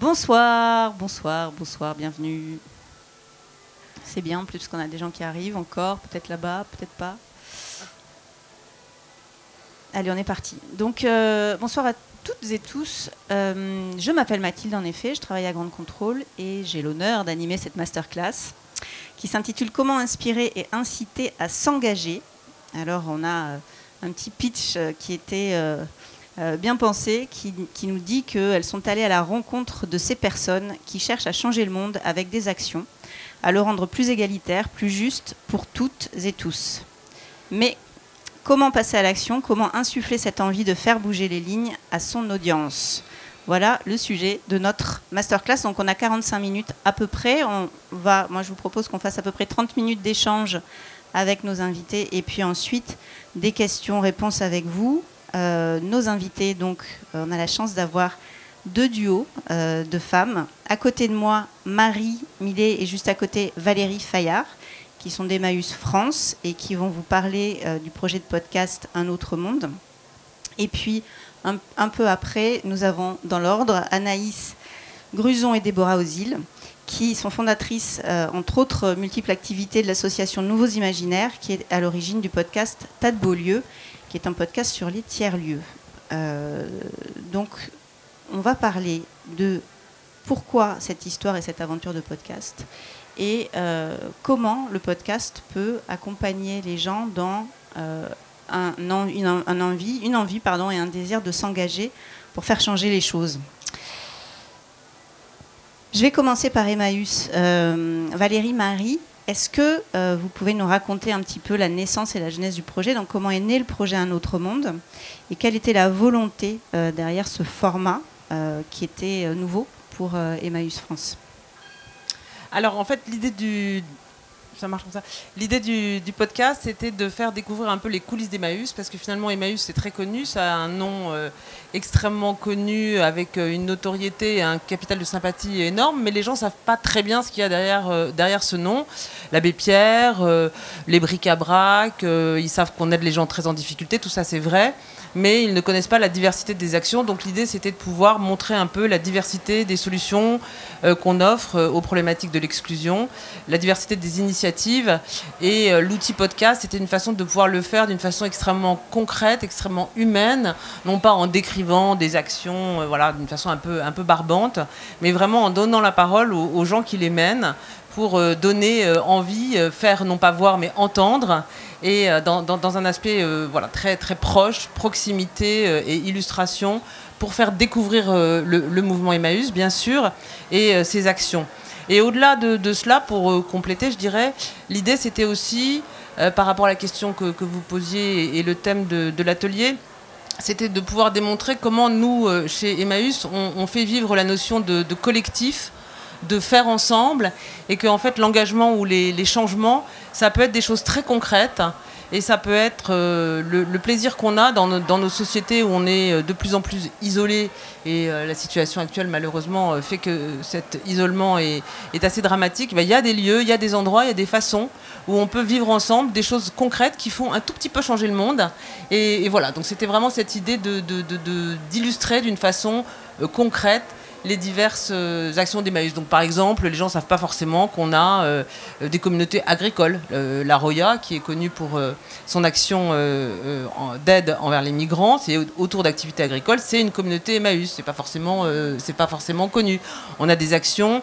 Bonsoir, bonsoir, bonsoir, bienvenue. C'est bien en plus qu'on a des gens qui arrivent encore, peut-être là-bas, peut-être pas. Allez, on est parti. Donc, euh, bonsoir à toutes et tous. Euh, je m'appelle Mathilde, en effet, je travaille à Grande Contrôle et j'ai l'honneur d'animer cette masterclass qui s'intitule Comment inspirer et inciter à s'engager. Alors, on a euh, un petit pitch qui était bien pensé, qui, qui nous dit qu'elles sont allées à la rencontre de ces personnes qui cherchent à changer le monde avec des actions, à le rendre plus égalitaire, plus juste pour toutes et tous. Mais Comment passer à l'action? Comment insuffler cette envie de faire bouger les lignes à son audience? Voilà le sujet de notre masterclass. Donc on a 45 minutes à peu près. On va, moi je vous propose qu'on fasse à peu près 30 minutes d'échange avec nos invités et puis ensuite des questions-réponses avec vous. Euh, nos invités, donc euh, on a la chance d'avoir deux duos euh, de femmes. À côté de moi, Marie Millet et juste à côté Valérie Fayard qui sont d'Emmaüs France et qui vont vous parler du projet de podcast Un autre monde. Et puis, un, peu après, nous avons dans l'ordre Anaïs Gruson et Déborah Ozil, qui sont fondatrices, entre autres multiples activités, de l'association Nouveaux Imaginaires, qui est à l'origine du podcast Tas de Beaulieu, qui est un podcast sur les tiers-lieux. Euh, donc, on va parler de pourquoi cette histoire et cette aventure de podcast et euh, comment le podcast peut accompagner les gens dans euh, un, une, envie, une envie pardon, et un désir de s'engager pour faire changer les choses. Je vais commencer par Emmaüs. Valérie Marie, est-ce que vous pouvez nous raconter un petit peu la naissance et la genèse du projet Donc, comment est né le projet Un autre monde Et quelle était la volonté derrière ce format qui était nouveau pour Emmaüs France? Alors en fait, l'idée du, ça marche comme ça. L'idée du, podcast, c'était de faire découvrir un peu les coulisses d'Emmaüs, parce que finalement, Emmaüs, c'est très connu, ça a un nom euh, extrêmement connu, avec euh, une notoriété et un capital de sympathie énorme, mais les gens ne savent pas très bien ce qu'il y a derrière, euh, derrière ce nom. L'abbé Pierre, les bric-à-brac, ils savent qu'on aide les gens très en difficulté, tout ça c'est vrai mais ils ne connaissent pas la diversité des actions. Donc l'idée, c'était de pouvoir montrer un peu la diversité des solutions euh, qu'on offre euh, aux problématiques de l'exclusion, la diversité des initiatives. Et euh, l'outil podcast, c'était une façon de pouvoir le faire d'une façon extrêmement concrète, extrêmement humaine, non pas en décrivant des actions voilà, d'une façon un peu, un peu barbante, mais vraiment en donnant la parole aux gens qui les mènent pour donner envie, faire non pas voir mais entendre et euh, dans, un aspect euh, voilà, très, très proche, proximité euh, et illustration, pour faire découvrir le, mouvement Emmaüs, bien sûr, et ses actions. Et au-delà de, cela, pour compléter, je dirais, l'idée c'était aussi, par rapport à la question que, vous posiez et, le thème de, l'atelier, c'était de pouvoir démontrer comment nous, chez Emmaüs, on, fait vivre la notion de, collectif, de faire ensemble, et que fait l'engagement ou les changements, ça peut être des choses très concrètes et ça peut être euh, le, plaisir qu'on a dans, nos sociétés où on est euh, de plus en plus isolé et euh, la situation actuelle malheureusement fait que cet isolement est, assez dramatique. Ben, il y a des lieux, il y a des endroits, il y a des façons où on peut vivre ensemble des choses concrètes qui font un tout petit peu changer le monde. Et, voilà, donc c'était vraiment cette idée d'illustrer d'une façon concrète les diverses euh, actions d'Emmaüs. Donc, par exemple, les gens ne savent pas forcément qu'on a euh, des communautés agricoles. Euh, la Roya, qui est connue pour son action d'aide envers les migrants, c'est autour d'activités agricoles, c'est une communauté Emmaüs. C'est pas forcément, pas forcément connu. On a des actions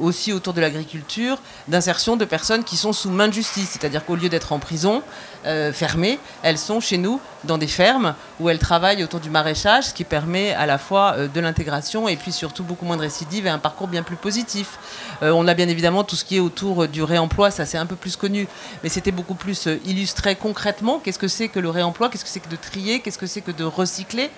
aussi autour de l'agriculture, d'insertion de personnes qui sont sous main de justice, c'est-à-dire qu'au lieu d'être en prison, euh, fermées, elles sont chez nous dans des fermes où elles travaillent autour du maraîchage, ce qui permet à la fois euh, de l'intégration et puis surtout beaucoup moins de récidives et un parcours bien plus positif. Euh, on a bien évidemment tout ce qui est autour du réemploi, ça c'est un peu plus connu, mais c'était beaucoup plus illustré concrètement. Qu'est-ce que c'est que le réemploi? Qu'est-ce que c'est que de trier? Qu'est-ce que c'est que de recycler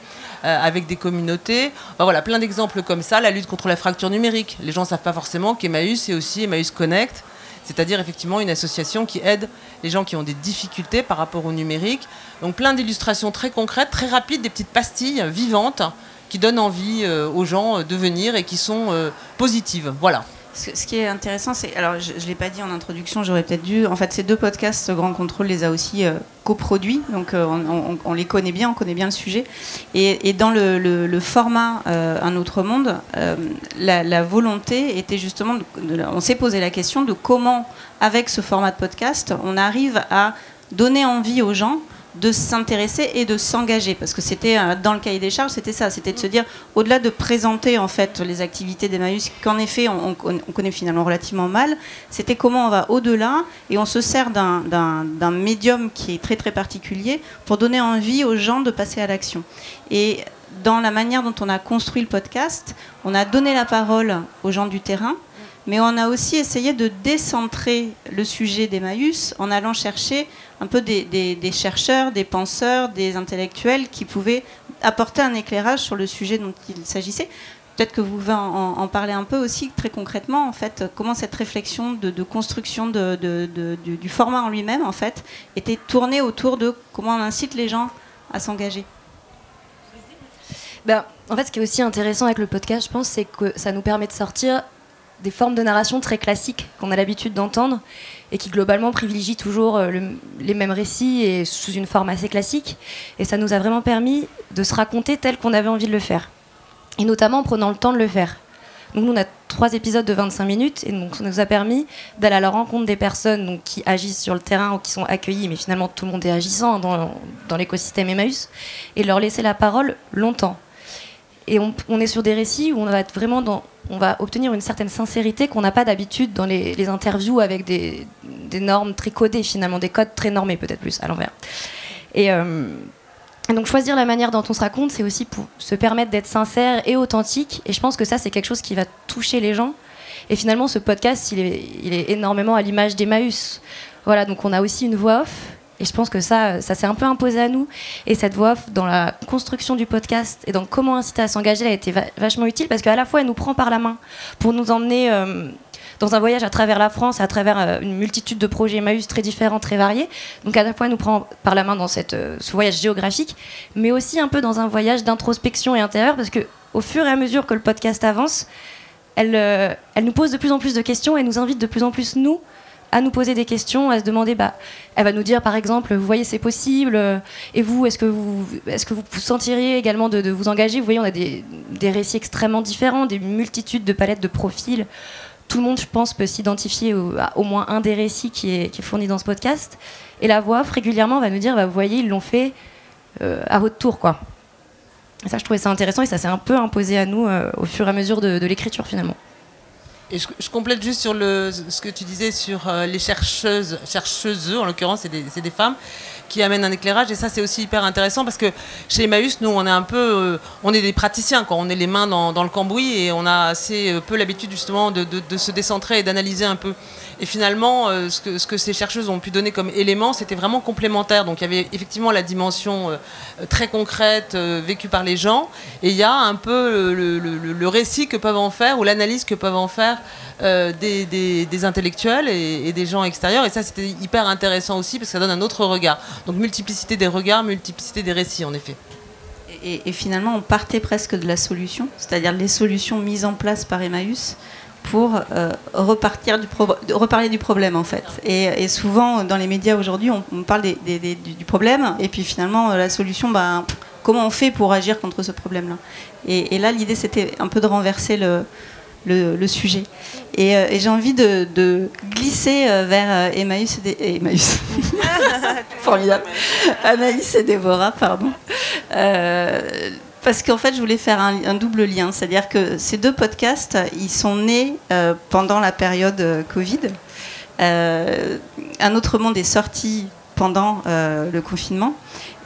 avec des communautés? Voilà, plein d'exemples comme ça. La lutte contre la fracture numérique. Les gens ne savent pas forcément qu'Emmaüs, c'est aussi Emmaüs Connect c'est-à-dire effectivement une association qui aide les gens qui ont des difficultés par rapport au numérique. Donc plein d'illustrations très concrètes, très rapides, des petites pastilles vivantes qui donnent envie euh, aux gens euh, de venir et qui sont euh, positives. Voilà. Ce, qui est intéressant, c'est. Alors, je ne l'ai pas dit en introduction, j'aurais peut-être dû. En fait, ces deux podcasts, Grand Contrôle les a aussi euh, coproduits. Donc, euh, on, les connaît bien, on connaît bien le sujet. Et, dans le, format euh, Un autre monde, la, volonté était justement. on s'est posé la question de comment, avec ce format de podcast, on arrive à donner envie aux gens de s'intéresser et de s'engager. Parce que c'était euh, dans le cahier des charges c'était ça c'était de se dire au-delà de présenter en fait les activités d'Emmaüs qu'en effet on, connaît finalement relativement mal c'était comment on va au-delà et on se sert d'un médium qui est très très particulier pour donner envie aux gens de passer à l'action. Et dans la manière dont on a construit le podcast on a donné la parole aux gens du terrain mais on a aussi essayé de décentrer le sujet d'Emmaüs en allant chercher un peu des, chercheurs, des penseurs, des intellectuels qui pouvaient apporter un éclairage sur le sujet dont il s'agissait. Peut-être que vous pouvez en, parler un peu aussi très concrètement, en fait, comment cette réflexion de, construction du, format en lui-même, en fait, était tournée autour de comment on incite les gens à s'engager. Ben, en fait, ce qui est aussi intéressant avec le podcast, je pense, c'est que ça nous permet de sortir des formes de narration très classiques qu'on a l'habitude d'entendre et qui globalement privilégient toujours euh, les mêmes récits et sous une forme assez classique. Et ça nous a vraiment permis de se raconter tel qu'on avait envie de le faire. Et notamment en prenant le temps de le faire. Donc nous, on a trois épisodes de 25 minutes et donc ça nous a permis d'aller à la rencontre des personnes donc, qui agissent sur le terrain ou qui sont accueillies, mais finalement tout le monde est agissant dans, dans l'écosystème Emmaüs, et leur laisser la parole longtemps. Et on, est sur des récits où on va vraiment on va obtenir une certaine sincérité qu'on n'a pas d'habitude dans les, interviews avec des, normes très codées finalement, des codes très normés peut-être plus à l'envers. Euh, et, donc choisir la manière dont on se raconte, c'est aussi pour se permettre d'être sincère et authentique. Et je pense que ça, c'est quelque chose qui va toucher les gens. Et finalement, ce podcast, il est, il est énormément à l'image d'Emmaüs. Voilà, donc on a aussi une voix off et je pense que ça, ça s'est un peu imposé à nous. Et cette voix dans la construction du podcast et dans comment inciter à s'engager, elle a été vachement utile parce qu'à la fois, elle nous prend par la main pour nous emmener euh, dans un voyage à travers la France, à travers euh, une multitude de projets Emmaüs très différents, très variés. Donc à la fois, elle nous prend par la main dans euh, ce voyage géographique, mais aussi un peu dans un voyage d'introspection et intérieur parce que au fur et à mesure que le podcast avance, elle, elle nous pose de plus en plus de questions et nous invite de plus en plus, nous, à nous poser des questions, à se demander, bah, elle va nous dire par exemple, vous voyez c'est possible, euh, et vous, est-ce que vous, est-ce que vous sentiriez également de, vous engager? Vous voyez, on a des, des, récits extrêmement différents, des multitudes de palettes de profils. Tout le monde, je pense, peut s'identifier au, à au moins un des récits qui est, fourni dans ce podcast. Et la voix régulièrement va nous dire, bah, vous voyez, ils l'ont fait euh, à votre tour, quoi. Ça, je trouvais ça intéressant et ça s'est un peu imposé à nous euh, au fur et à mesure de l'écriture finalement. Je, complète juste sur ce que tu disais sur euh, les chercheuses, chercheuses, en l'occurrence, c'est des, femmes qui amènent un éclairage. Et ça, c'est aussi hyper intéressant parce que chez Emmaüs, nous, on est un peu, euh, on est des praticiens, quoi. On est les mains dans, le cambouis et on a assez euh, peu l'habitude justement de, se décentrer et d'analyser un peu. Et finalement, euh, ce, que, ce, que, ces chercheuses ont pu donner comme élément, c'était vraiment complémentaire. Donc il y avait effectivement la dimension euh, très concrète euh, vécue par les gens, et il y a un peu le, récit que peuvent en faire ou l'analyse que peuvent en faire des, des, intellectuels et, des gens extérieurs. Et ça, c'était hyper intéressant aussi parce que ça donne un autre regard. Donc multiplicité des regards, multiplicité des récits, en effet. Et, et finalement, on partait presque de la solution, c'est-à-dire les solutions mises en place par Emmaüs pour euh, repartir du reparler du problème en fait. Et, souvent dans les médias aujourd'hui, on, parle du problème et puis finalement la solution, bah, comment on fait pour agir contre ce problème-là? Et, là, l'idée c'était un peu de renverser le, le, sujet. Et, euh, j'ai envie de, glisser euh, vers Emmaüs et, Emmaüs. Formidable. Anaïs et Déborah, pardon parce qu'en fait, je voulais faire un, double lien. C'est-à-dire que ces deux podcasts, ils sont nés euh, pendant la période euh, Covid. Euh, un autre monde est sorti pendant le confinement.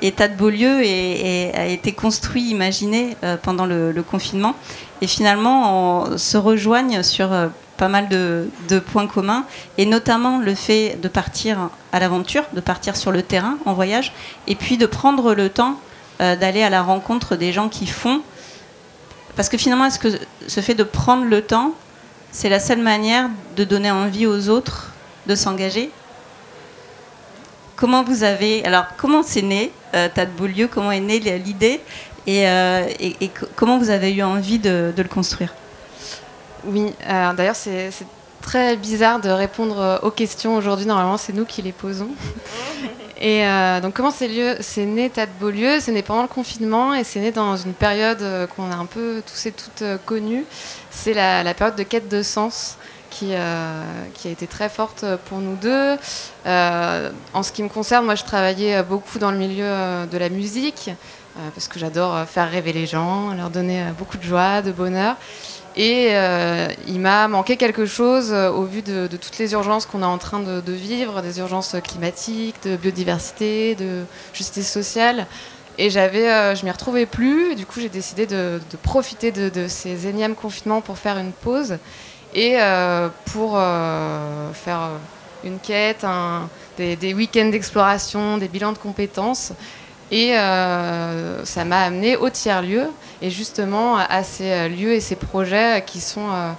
Et Tas de Beaulieu a été construit, imaginé pendant le, confinement. Et finalement, on se rejoignent sur pas mal de, points communs, et notamment le fait de partir à l'aventure, de partir sur le terrain en voyage, et puis de prendre le temps euh, d'aller à la rencontre des gens qui font. Parce que finalement, est-ce que ce fait de prendre le temps, c'est la seule manière de donner envie aux autres de s'engager? Comment vous avez. Alors, comment c'est né, euh, Tad Beaulieu? Comment est née l'idée? Et, euh, comment vous avez eu envie de, le construire? Oui, d'ailleurs c'est très bizarre de répondre aux questions aujourd'hui. Normalement, c'est nous qui les posons. Et euh, donc, comment c'est lieu C'est né tas de Beaulieu, c'est né pendant le confinement et c'est né dans une période euh, qu'on a un peu tous et toutes euh, connue. C'est la, période de quête de sens qui, qui a été très forte pour nous deux. en ce qui me concerne, moi, je travaillais beaucoup dans le milieu de la musique parce que j'adore faire rêver les gens, leur donner beaucoup de joie, de bonheur. Et euh, il m'a manqué quelque chose euh, au vu de, toutes les urgences qu'on est en train de, vivre, des urgences climatiques, de biodiversité, de justice sociale. Et j'avais, euh, je m'y retrouvais plus. du coup, j'ai décidé de, profiter de, ces énièmes confinements pour faire une pause et pour faire une quête, des week-ends d'exploration, des bilans de compétences. Et euh, ça m'a amené au tiers-lieu et justement à ces euh, lieux et ces projets qui sont euh,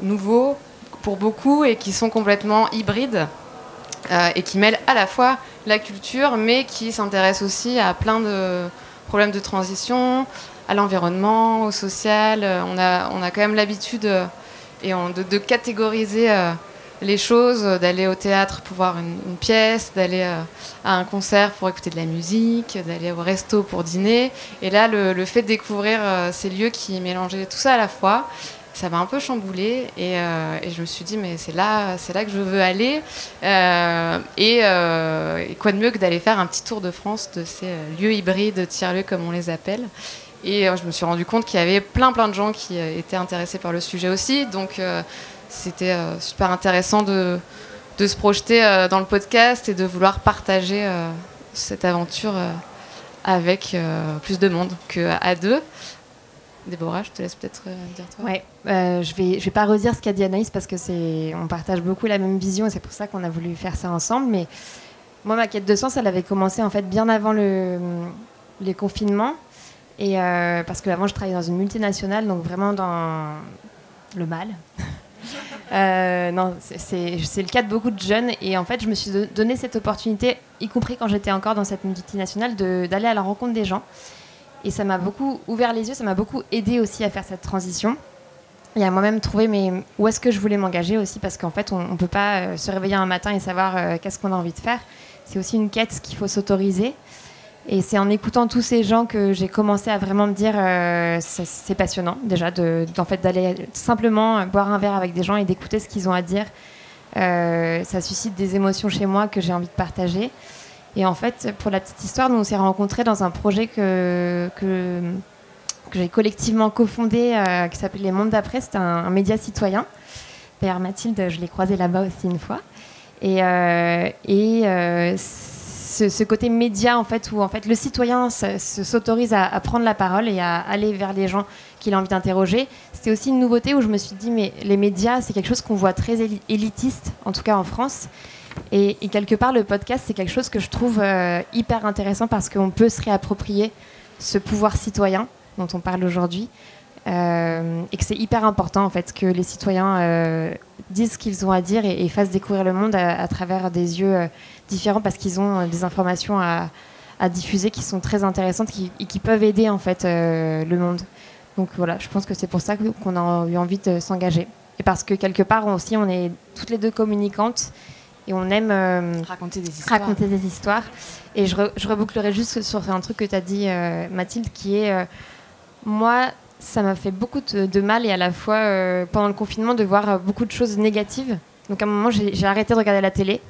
nouveaux pour beaucoup et qui sont complètement hybrides et qui mêlent à la fois la culture mais qui s'intéressent aussi à plein de problèmes de transition, à l'environnement, au social. On a, on a quand même l'habitude et de, de, catégoriser les choses, euh, d'aller au théâtre pour voir une, pièce, d'aller euh, à un concert pour écouter de la musique, d'aller au resto pour dîner. Et là, le, fait de découvrir euh, ces lieux qui mélangeaient tout ça à la fois, ça m'a un peu chamboulé et, je me suis dit mais c'est là, c'est là que je veux aller. et, quoi de mieux que d'aller faire un petit tour de France de ces lieux hybrides, tiers-lieux comme on les appelle. Et je me suis rendu compte qu'il y avait plein plein de gens qui étaient intéressés par le sujet aussi. Donc c'était euh, super intéressant de, de se projeter euh, dans le podcast et de vouloir partager euh, cette aventure avec plus de monde qu'à deux. Déborah, je te laisse peut-être dire toi. Ouais, je vais je vais pas redire ce qu'a dit Anaïs parce que c'est on partage beaucoup la même vision et c'est pour ça qu'on a voulu faire ça ensemble. Mais moi, ma quête de sens, elle avait commencé en fait bien avant le les confinements et parce que avant je travaillais dans une multinationale, donc vraiment dans le mal. Euh, non, c'est le cas de beaucoup de jeunes. Et en fait, je me suis donné cette opportunité, y compris quand j'étais encore dans cette multinationale, d'aller à la rencontre des gens. Et ça m'a beaucoup ouvert les yeux, ça m'a beaucoup aidé aussi à faire cette transition. Et à moi-même trouver où est-ce que je voulais m'engager aussi, parce qu'en fait, on ne peut pas euh, se réveiller un matin et savoir euh, qu'est-ce qu'on a envie de faire. C'est aussi une quête qu'il faut s'autoriser. Et c'est en écoutant tous ces gens que j'ai commencé à vraiment me dire euh, c'est passionnant déjà de, fait d'aller simplement boire un verre avec des gens et d'écouter ce qu'ils ont à dire. Euh, ça suscite des émotions chez moi que j'ai envie de partager. Et en fait, pour la petite histoire, nous on s'est rencontrés dans un projet que, que, j'ai collectivement cofondé euh, qui s'appelle Les Mondes d'après. C'est un, média citoyen. Père Mathilde, je l'ai croisé là-bas aussi une fois. Et ce, côté média en fait où en fait le citoyen s'autorise à, prendre la parole et à aller vers les gens qu'il a envie d'interroger. C'était aussi une nouveauté où je me suis dit mais les médias c'est quelque chose qu'on voit très élitiste en tout cas en France. Et, quelque part le podcast c'est quelque chose que je trouve euh, hyper intéressant parce qu'on peut se réapproprier ce pouvoir citoyen dont on parle aujourd'hui. Euh, et que c'est hyper important en fait que les citoyens euh, disent ce qu'ils ont à dire et, fassent découvrir le monde à, travers des yeux différents parce qu'ils ont euh, des informations à, diffuser qui sont très intéressantes et qui peuvent aider en fait euh, le monde. Donc voilà, je pense que c'est pour ça qu'on a eu envie de s'engager. Et parce que quelque part aussi, on est toutes les deux communicantes et on aime euh, raconter, des histoires. raconter des histoires. Et je, rebouclerai juste sur un truc que tu as dit, Mathilde, qui est moi, ça m'a fait beaucoup de, mal et à la fois pendant le confinement de voir beaucoup de choses négatives. Donc à un moment, j'ai arrêté de regarder la télé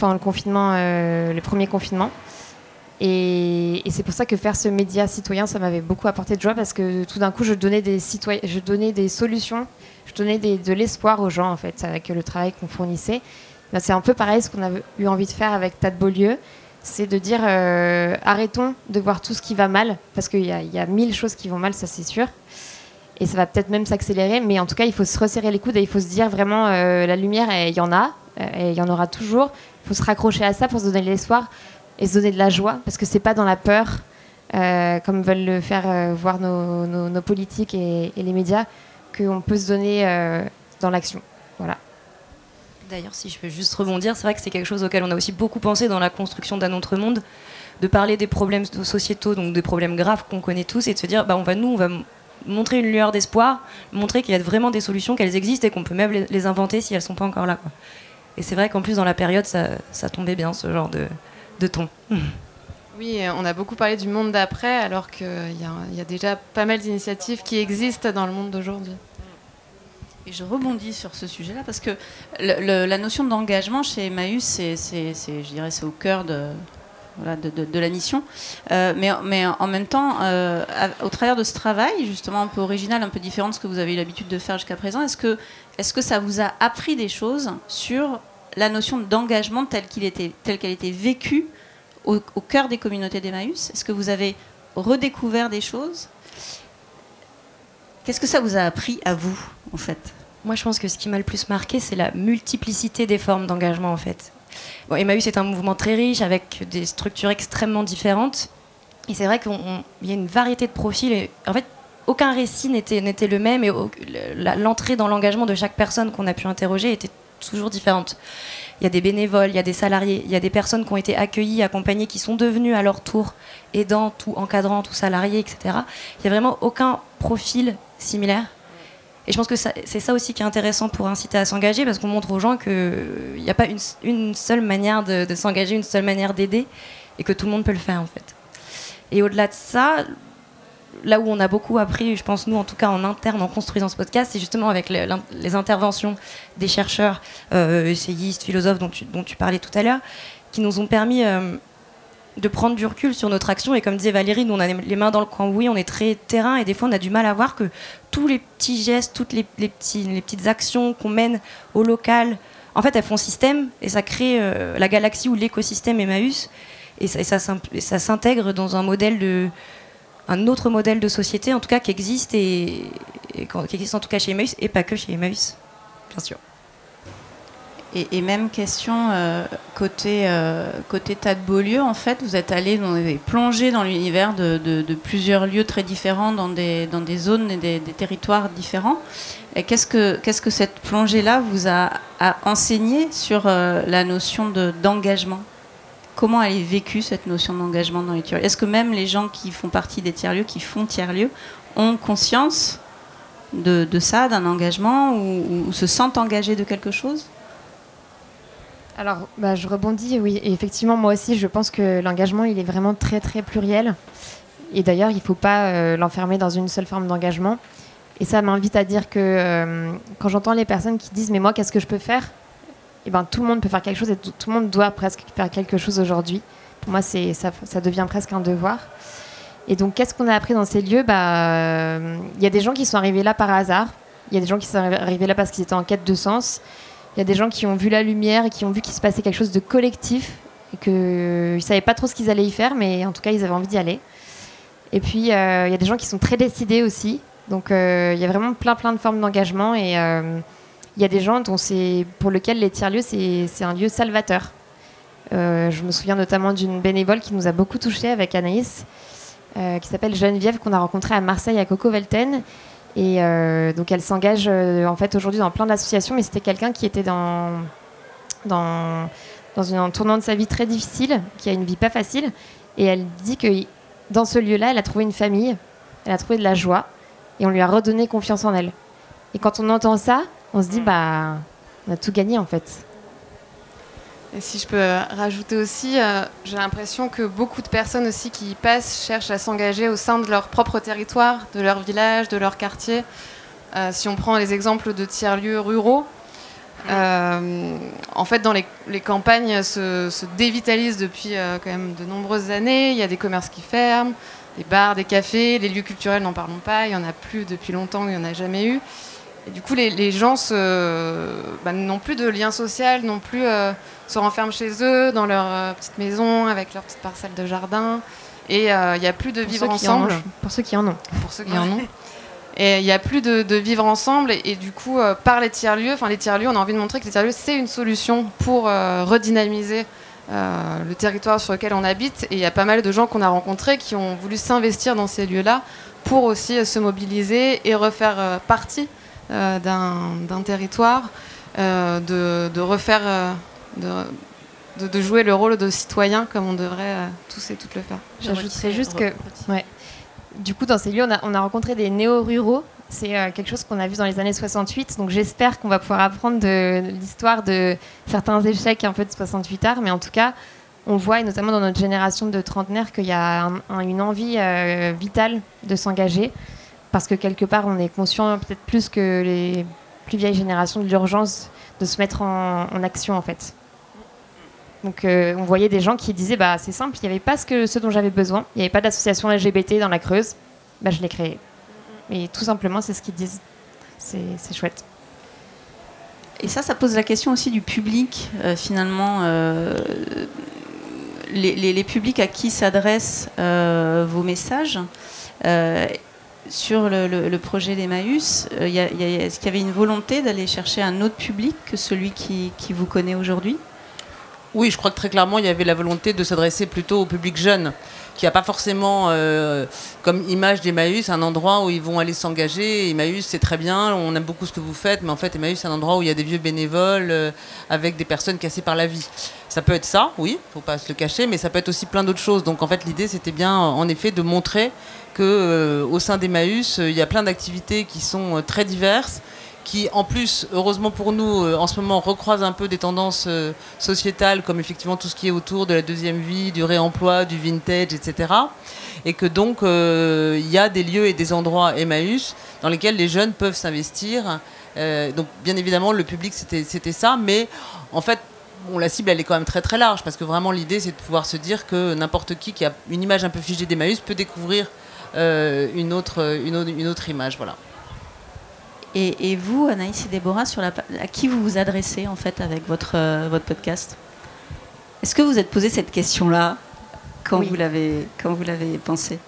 pendant le confinement, euh, le premier confinement. Et, c'est pour ça que faire ce média citoyen, ça m'avait beaucoup apporté de joie parce que tout d'un coup, je donnais des, solutions, je donnais de l'espoir aux gens en fait avec le travail qu'on fournissait. Ben, c'est un peu pareil ce qu'on a eu envie de faire avec Tas de Beaulieu, c'est de dire euh, arrêtons de voir tout ce qui va mal parce qu'il y, a mille choses qui vont mal, ça c'est sûr. Et ça va peut-être même s'accélérer, mais en tout cas, il faut se resserrer les coudes et il faut se dire vraiment euh, la lumière, il y en a, et il y en aura toujours il faut se raccrocher à ça pour se donner l'espoir et se donner de la joie, parce que c'est pas dans la peur, euh, comme veulent le faire euh, voir nos, politiques et, les médias, qu'on peut se donner dans l'action. Voilà. D'ailleurs, si je peux juste rebondir, c'est vrai que c'est quelque chose auquel on a aussi beaucoup pensé dans la construction d'un autre monde, de parler des problèmes sociétaux, donc des problèmes graves qu'on connaît tous, et de se dire, bah, on va nous, on va montrer une lueur d'espoir, montrer qu'il y a vraiment des solutions, qu'elles existent et qu'on peut même les, les inventer si elles sont pas encore là. Quoi. Et c'est vrai qu'en plus, dans la période, ça, ça tombait bien, ce genre de, de ton. Oui, on a beaucoup parlé du monde d'après, alors qu'il y, y, a déjà pas mal d'initiatives qui existent dans le monde d'aujourd'hui. Et je rebondis sur ce sujet-là parce que le, le, la notion d'engagement chez Emmaüs, c'est, je dirais, c'est au cœur de, de, la mission. Euh, mais, mais, en même temps, euh, au travers de ce travail, justement un peu original, un peu différent de ce que vous avez eu l'habitude de faire jusqu'à présent, est-ce que, est-ce que ça vous a appris des choses sur la notion d'engagement telle, qu'il était, qu'elle était vécue au cœur des communautés d'Emmaüs? Est-ce que vous avez redécouvert des choses? Qu'est-ce que ça vous a appris à vous, en fait? Moi, je pense que ce qui m'a le plus marqué, c'est la multiplicité des formes d'engagement, en fait. Bon, Emmaüs est un mouvement très riche, avec des structures extrêmement différentes. Et c'est vrai qu'il y a une variété de profils. Et, en fait, aucun récit n'était le même et l'entrée dans l'engagement de chaque personne qu'on a pu interroger était toujours différente. Il y a des bénévoles, il y a des salariés, il y a des personnes qui ont été accueillies, accompagnées, qui sont devenues à leur tour aidantes ou encadrantes ou salariés, etc. Il n'y a vraiment aucun profil similaire. Et je pense que c'est ça aussi qui est intéressant pour inciter à s'engager, parce qu'on montre aux gens qu'il n'y a pas une, seule manière de, s'engager, une seule manière d'aider, et que tout le monde peut le faire en fait. Et au-delà de ça, là où on a beaucoup appris, je pense nous en tout cas en interne en construisant ce podcast, c'est justement avec les, interventions des chercheurs, euh, essayistes, philosophes dont tu, dont tu, parlais tout à l'heure, qui nous ont permis euh, de prendre du recul sur notre action. Et comme disait Valérie, nous on a les mains dans le cambouis, on est très terrain et des fois on a du mal à voir que tous les petits gestes, toutes les, les, les petites actions qu'on mène au local, en fait elles font système et ça crée euh, la galaxie ou l'écosystème Emmaüs. Et ça, et ça, ça s'intègre dans un modèle de, un autre modèle de société, en tout cas qui existe et, et qui existe en tout cas chez Emmaüs et pas que chez Emmaüs, bien sûr. Et, même question euh, côté euh, côté tas de Beaulieu, en fait, vous êtes allé, vous avez plongé dans l'univers de, plusieurs lieux très différents, dans des dans des zones et des, territoires différents. Qu'est-ce que qu'est-ce que cette plongée-là vous a, enseigné sur euh, la notion d'engagement? Comment elle est vécue cette notion d'engagement dans les tiers-lieux? Est-ce que même les gens qui font partie des tiers-lieux, qui font tiers-lieux, ont conscience de, ça, d'un engagement, ou, se sentent engagés de quelque chose? Alors, bah, je rebondis, oui. Effectivement, moi aussi, je pense que l'engagement, il est vraiment très, très pluriel. Et d'ailleurs, il ne faut pas euh, l'enfermer dans une seule forme d'engagement. Et ça m'invite à dire que euh, quand j'entends les personnes qui disent, mais moi, qu'est-ce que je peux faire? Eh ben, tout le monde peut faire quelque chose et tout, le monde doit presque faire quelque chose aujourd'hui. Pour moi, ça, devient presque un devoir. Et donc, qu'est-ce qu'on a appris dans ces lieux? Il bah, euh, y a des gens qui sont arrivés là par hasard. Il y a des gens qui sont arrivés là parce qu'ils étaient en quête de sens. Il y a des gens qui ont vu la lumière et qui ont vu qu'il se passait quelque chose de collectif et qu'ils ne savaient pas trop ce qu'ils allaient y faire, mais en tout cas, ils avaient envie d'y aller. Et puis, il euh, y a des gens qui sont très décidés aussi. Donc, il euh, y a vraiment plein, plein de formes d'engagement et il y a des gens dont pour lesquels les tiers-lieux, c'est un lieu salvateur. Euh, je me souviens notamment d'une bénévole qui nous a beaucoup touché avec Anaïs, euh, qui s'appelle Geneviève, qu'on a rencontrée à Marseille à Coco Velten. Et euh, donc elle s'engage euh, en fait aujourd'hui dans plein d'associations, mais c'était quelqu'un qui était dans, dans, dans une, un tournant de sa vie très difficile, qui a une vie pas facile. Et elle dit que dans ce lieu-là, elle a trouvé une famille, elle a trouvé de la joie, et on lui a redonné confiance en elle. Et quand on entend ça, on se dit, bah, on a tout gagné en fait. Et si je peux rajouter aussi, euh, j'ai l'impression que beaucoup de personnes aussi qui y passent cherchent à s'engager au sein de leur propre territoire, de leur village, de leur quartier. Euh, si on prend les exemples de tiers-lieux ruraux, euh, en fait, dans les, les campagnes se, se, dévitalisent depuis euh, quand même de nombreuses années. Il y a des commerces qui ferment, des bars, des cafés, les lieux culturels, n'en parlons pas. Il n'y en a plus depuis longtemps, il n'y en a jamais eu. Et du coup, les, les gens bah, n'ont plus de lien social, non plus euh, se renferment chez eux, dans leur euh, petite maison, avec leur petite parcelle de jardin. Et il euh, n'y a plus de pour vivre ensemble. Pour ceux qui en ont. Pour ceux qui en ont. Et il n'y a plus de, de, vivre ensemble. Et, et du coup, euh, par les tiers-lieux, enfin les tiers-lieux, on a envie de montrer que les tiers-lieux, c'est une solution pour euh, redynamiser le territoire sur lequel on habite. Et il y a pas mal de gens qu'on a rencontrés qui ont voulu s'investir dans ces lieux-là pour aussi se mobiliser et refaire partie euh, d'un territoire, euh, de, de, refaire, euh, de, de, jouer le rôle de citoyen comme on devrait tous et toutes le faire. J'ajouterais juste que, ouais, du coup, dans ces lieux, on a, on a rencontré des néo-ruraux. C'est euh, quelque chose qu'on a vu dans les années 68. Donc j'espère qu'on va pouvoir apprendre de, de l'histoire de certains échecs un peu de 68 arts. Mais en tout cas, on voit, et notamment dans notre génération de trentenaires, qu'il y a un- un- une envie euh, vitale de s'engager. Parce que quelque part, on est conscient peut-être plus que les plus vieilles générations de l'urgence de se mettre en, en action, en fait. Donc euh, on voyait des gens qui disaient bah c'est simple, il n'y avait pas ce, que, ce dont j'avais besoin, il n'y avait pas d'association LGBT dans la Creuse, bah je l'ai créé. Et tout simplement c'est ce qu'ils disent. C'est chouette. Et ça, ça pose la question aussi du public, euh, finalement. euh, les, publics à qui s'adressent vos messages. sur le, projet d'Emmaüs, est-ce qu'il y avait une volonté d'aller chercher un autre public que celui qui vous connaît aujourd'hui? Oui, je crois que très clairement, il y avait la volonté de s'adresser plutôt au public jeune, qui n'a pas forcément euh, comme image d'Emmaüs un endroit où ils vont aller s'engager. Emmaüs, c'est très bien, on aime beaucoup ce que vous faites, mais en fait, Emmaüs, c'est un endroit où il y a des vieux bénévoles euh, avec des personnes cassées par la vie. Ça peut être ça, oui, faut pas se le cacher, mais ça peut être aussi plein d'autres choses. Donc en fait, l'idée, c'était bien, en effet, de montrer que euh, au sein d'Emmaüs, euh, il y a plein d'activités qui sont très diverses qui en plus, heureusement pour nous, euh, en ce moment recroisent un peu des tendances euh, sociétales, comme effectivement tout ce qui est autour de la deuxième vie, du réemploi, du vintage, etc. Et que donc, euh, il y a des lieux et des endroits Emmaüs dans lesquels les jeunes peuvent s'investir. Donc, bien évidemment, le public, c'était ça, mais en fait, la cible, elle est quand même très très large, parce que vraiment, l'idée, c'est de pouvoir se dire que n'importe qui qui a une image un peu figée d'Emmaüs peut découvrir une, autre, une, une autre image. Voilà. Et, et vous, Anaïs et Déborah, sur la, pa- à qui vous vous adressez en fait avec votre, euh, votre podcast? Est-ce que vous êtes posé cette question-là quand Oui. vous l'avez quand vous l'avez pensé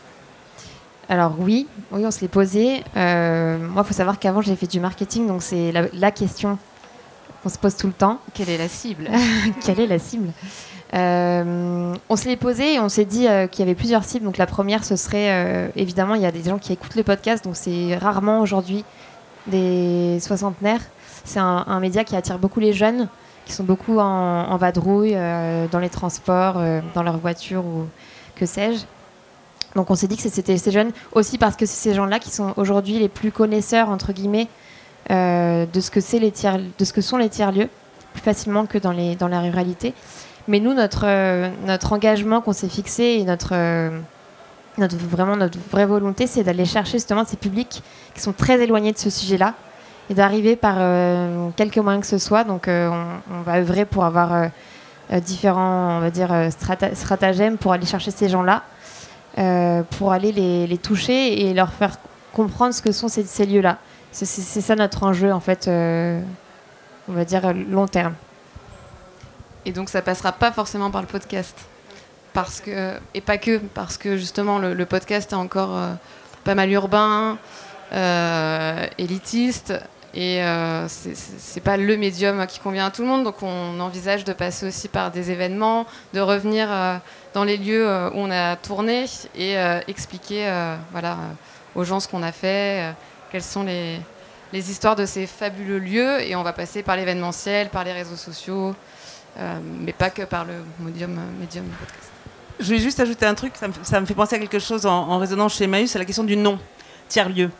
Alors oui, oui on se l'est posé. Euh, moi il faut savoir qu'avant j'ai fait du marketing, donc c'est la, la question qu'on se pose tout le temps. Quelle est la cible? Quelle est la cible? Euh, On se l'est posé et on s'est dit euh, qu'il y avait plusieurs cibles. Donc la première, ce serait euh, évidemment, il y a des gens qui écoutent le podcast, donc c'est rarement aujourd'hui des soixantenaires. C'est un, média qui attire beaucoup les jeunes, qui sont beaucoup en, vadrouille, euh, dans les transports, euh, dans leur voiture ou que sais-je. Donc on s'est dit que c'était ces jeunes aussi parce que c'est ces gens-là qui sont aujourd'hui les plus connaisseurs entre guillemets euh, de ce que sont les tiers lieux plus facilement que dans la ruralité. Mais nous notre engagement qu'on s'est fixé et notre notre vraiment notre vraie volonté c'est d'aller chercher justement ces publics qui sont très éloignés de ce sujet-là et d'arriver par euh, quelques moyens que ce soit. Donc euh, on, va œuvrer pour avoir euh, différents on va dire strata- stratagèmes pour aller chercher ces gens-là pour aller les, toucher et leur faire comprendre ce que sont ces, ces lieux-là. C'est ça notre enjeu, en fait, on va dire long terme. Et donc ça passera pas forcément par le podcast. Parce que, et pas que, parce que justement le, podcast est encore euh, pas mal urbain, euh, élitiste, et euh, c'est- pas le médium qui convient à tout le monde. Donc on envisage de passer aussi par des événements, de revenir euh, dans les lieux où on a tourné et expliquer voilà, aux gens ce qu'on a fait, quelles sont les, les histoires de ces fabuleux lieux. Et on va passer par l'événementiel, par les réseaux sociaux. Mais pas que par le médium, médium podcast. Je vais juste ajouter un truc, ça me, fait penser à quelque chose en, en résonnant chez Emmaüs, c'est la question du nom, tiers-lieu.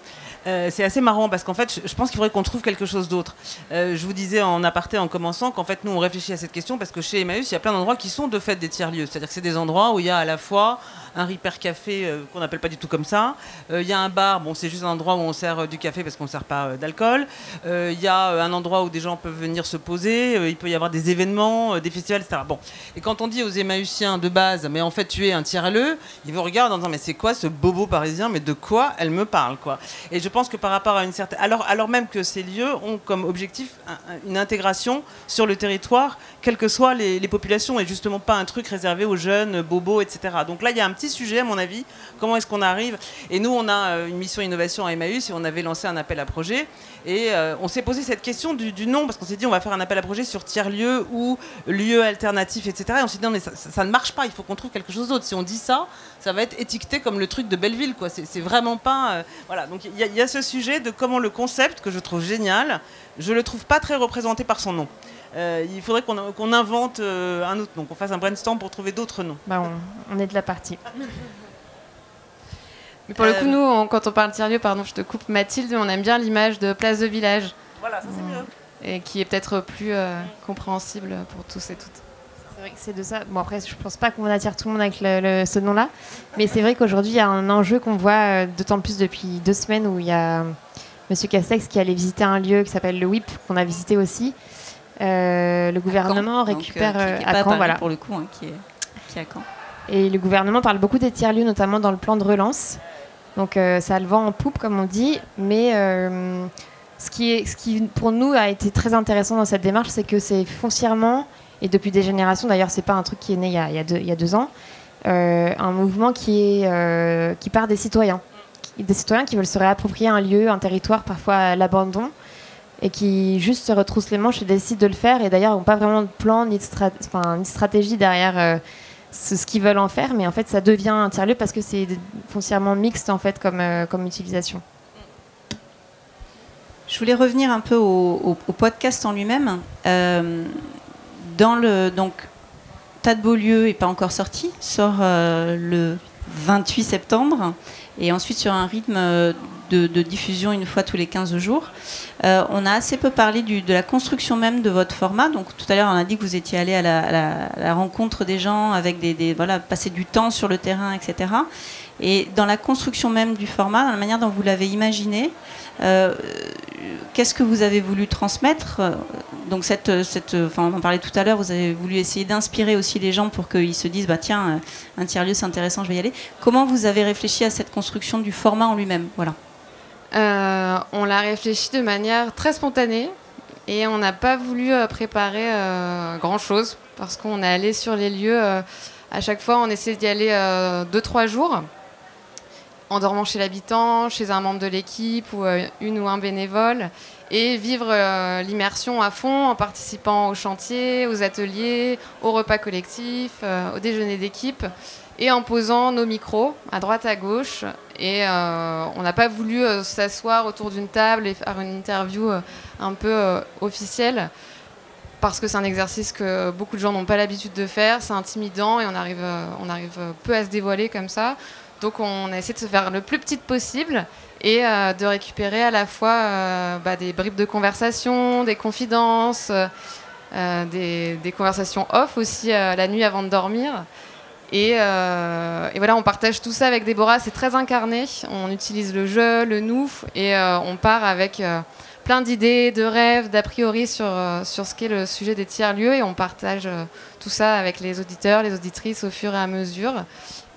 Euh, c'est assez marrant parce qu'en fait, je, je pense qu'il faudrait qu'on trouve quelque chose d'autre. Euh, je vous disais en aparté en commençant qu'en fait, nous, on réfléchit à cette question parce que chez Emmaüs, il y a plein d'endroits qui sont de fait des tiers-lieux. C'est-à-dire que c'est des endroits où il y a à la fois un Ripper Café euh, qu'on n'appelle pas du tout comme ça. Euh, Il y a un bar, bon, c'est juste un endroit où on sert euh, du café parce qu'on ne sert pas d'alcool. Il y a un endroit où des gens peuvent venir se poser. Il peut y avoir des événements, des festivals, etc. Bon. Et quand on dit aux Emmaüsiens de base, mais en fait, tu es un tiers-lieu, ils vous regardent en disant, mais c'est quoi ce bobo parisien Mais de quoi elle me parle, quoi? Et je pense que par rapport à une certaine. Alors, alors même que ces lieux ont comme objectif un- un- une intégration sur le territoire, quelles que soient les, les populations, et justement pas un truc réservé aux jeunes, bobos, etc. Donc là, il y a un petit sujet, à mon avis. Comment est-ce qu'on arrive? Et nous, on a euh, une mission innovation à Emmaüs et on avait lancé un appel à projet. Et euh, on s'est posé cette question du, nom, parce qu'on s'est dit, on va faire un appel à projet sur tiers-lieu ou lieu alternatif, etc. Et on s'est dit, non, mais ça, ne marche pas, il faut qu'on trouve quelque chose d'autre. Si on dit ça, ça va être étiqueté comme le truc de Belleville, quoi. C'est vraiment pas. euh, voilà, donc il y, y a ce sujet de comment le concept, que je trouve génial, je le trouve pas très représenté par son nom. Euh, il faudrait qu'on qu'on invente euh, un autre nom, qu'on fasse un brainstorm pour trouver d'autres noms. Bah, on, on est de la partie. Mais pour le coup, Euh, nous, on- quand on parle tiers-lieu, pardon, je te coupe, Mathilde, on aime bien l'image de place de village. Voilà, ça c'est mieux. Et qui est peut-être plus euh, compréhensible pour tous et toutes. C'est vrai que c'est de ça. Bon, après, je pense pas qu'on attire tout le monde avec le- le- ce nom-là. Mais c'est vrai qu'aujourd'hui, il y a un enjeu qu'on voit d'autant plus depuis deux semaines où il y a Monsieur Castex qui allait visiter un lieu qui s'appelle le WIP, qu'on a visité aussi. Le gouvernement récupère à Caen, voilà. pour le coup, hein, qui est qui est à Caen. Et le gouvernement parle beaucoup des tiers-lieux, notamment dans le plan de relance. Donc euh, ça a le vent en poupe, comme on dit. Mais euh, ce, qui est, ce qui, pour nous, a été très intéressant dans cette démarche, c'est que c'est foncièrement, et depuis des générations, d'ailleurs, c'est pas un truc qui est né il y a, il y a deux, il y a deux ans, euh, un mouvement qui, est, qui part des citoyens. Des citoyens qui veulent se réapproprier un lieu, un territoire, parfois à l'abandon, et qui juste se retroussent les manches et décident de le faire. Et d'ailleurs, n'ont pas vraiment de plan ni de, de stratégie derrière euh, ce, qu'ils veulent en faire, mais en fait, ça devient un tiers-lieu parce que c'est foncièrement mixte en fait comme, euh, comme utilisation. Je voulais revenir un peu au, podcast en lui-même. Euh, dans le donc Tas de Beaulieu est pas encore sorti, sort le 28 septembre et ensuite sur un rythme de, diffusion une fois tous les 15 jours. Euh, on a assez peu parlé de la construction même de votre format. Donc tout à l'heure on a dit que vous étiez allé à la, rencontre des gens avec des, voilà passer du temps sur le terrain, etc. Et dans la construction même du format, dans la manière dont vous l'avez imaginé, euh, qu'est-ce que vous avez voulu transmettre? Donc, cette, cette, enfin, on en parlait tout à l'heure, vous avez voulu essayer d'inspirer aussi les gens pour qu'ils se disent bah, tiens, un tiers-lieu c'est intéressant, je vais y aller. Comment vous avez réfléchi à cette construction du format en lui-même? Voilà. Euh, on l'a réfléchi de manière très spontanée et on n'a pas voulu euh, préparer euh, grand-chose parce qu'on est allé sur les lieux. à chaque fois, on essaie d'y aller euh, deux, trois jours en dormant chez l'habitant, chez un membre de l'équipe ou une ou un bénévole et vivre l'immersion à fond en participant aux chantiers, aux ateliers, aux repas collectifs, au déjeuner d'équipe et en posant nos micros à droite à gauche. Et euh, on n'a pas voulu euh, s'asseoir autour d'une table et faire une interview euh, un peu officielle parce que c'est un exercice que beaucoup de gens n'ont pas l'habitude de faire, c'est intimidant et on arrive, on arrive peu à se dévoiler comme ça. Donc on a essayé de se faire le plus petite possible et de récupérer à la fois bah, des bribes de conversation, des confidences, des, conversations off aussi la nuit avant de dormir. Et, euh, et voilà, on partage tout ça avec Déborah, c'est très incarné. On utilise le je, le nous, et euh, on part avec euh, plein d'idées, de rêves, d'a priori sur, sur ce qu'est le sujet des tiers-lieux, et on partage tout ça avec les auditeurs, les auditrices au fur et à mesure.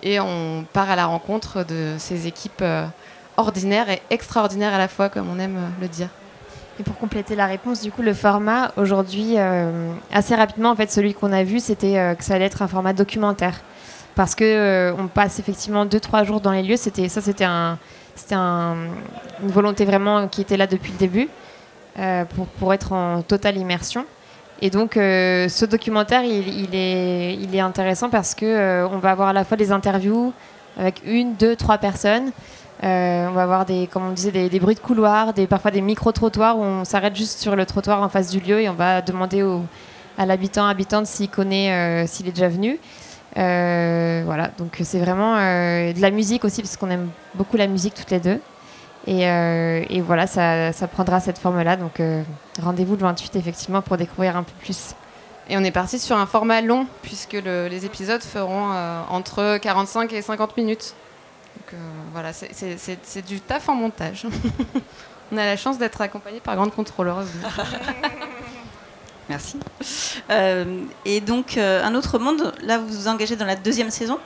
Et on part à la rencontre de ces équipes ordinaires et extraordinaires à la fois, comme on aime le dire. Et pour compléter la réponse, du coup, le format aujourd'hui, assez rapidement, en fait, celui qu'on a vu, c'était que ça allait être un format documentaire, parce que euh, on passe effectivement deux trois jours dans les lieux. C'était ça, c'était un, c'était un- une volonté vraiment qui était là depuis le début euh, pour pour être en totale immersion. Et donc, euh, ce documentaire, il, est, il est intéressant parce que euh, on va avoir à la fois des interviews avec une, deux, trois personnes. On va avoir des, comme on disait, des, bruits de couloir, des, parfois des micro-trottoirs où on s'arrête juste sur le trottoir en face du lieu et on va demander au- à l'habitant, habitante s'il connaît, s'il est déjà venu. Euh, voilà, donc c'est vraiment euh, de la musique aussi parce qu'on aime beaucoup la musique toutes les deux. Et, euh, et voilà, ça, ça prendra cette forme-là. Donc euh, rendez-vous le 28 effectivement pour découvrir un peu plus. Et on est parti sur un format long, puisque le- les épisodes feront euh, entre 45 et 50 minutes. Donc euh, voilà, c'est du taf en montage. on a la chance d'être accompagné par Grande Contrôleuse. Merci. Euh, et donc, euh, un autre monde, là, vous vous engagez dans la deuxième saison,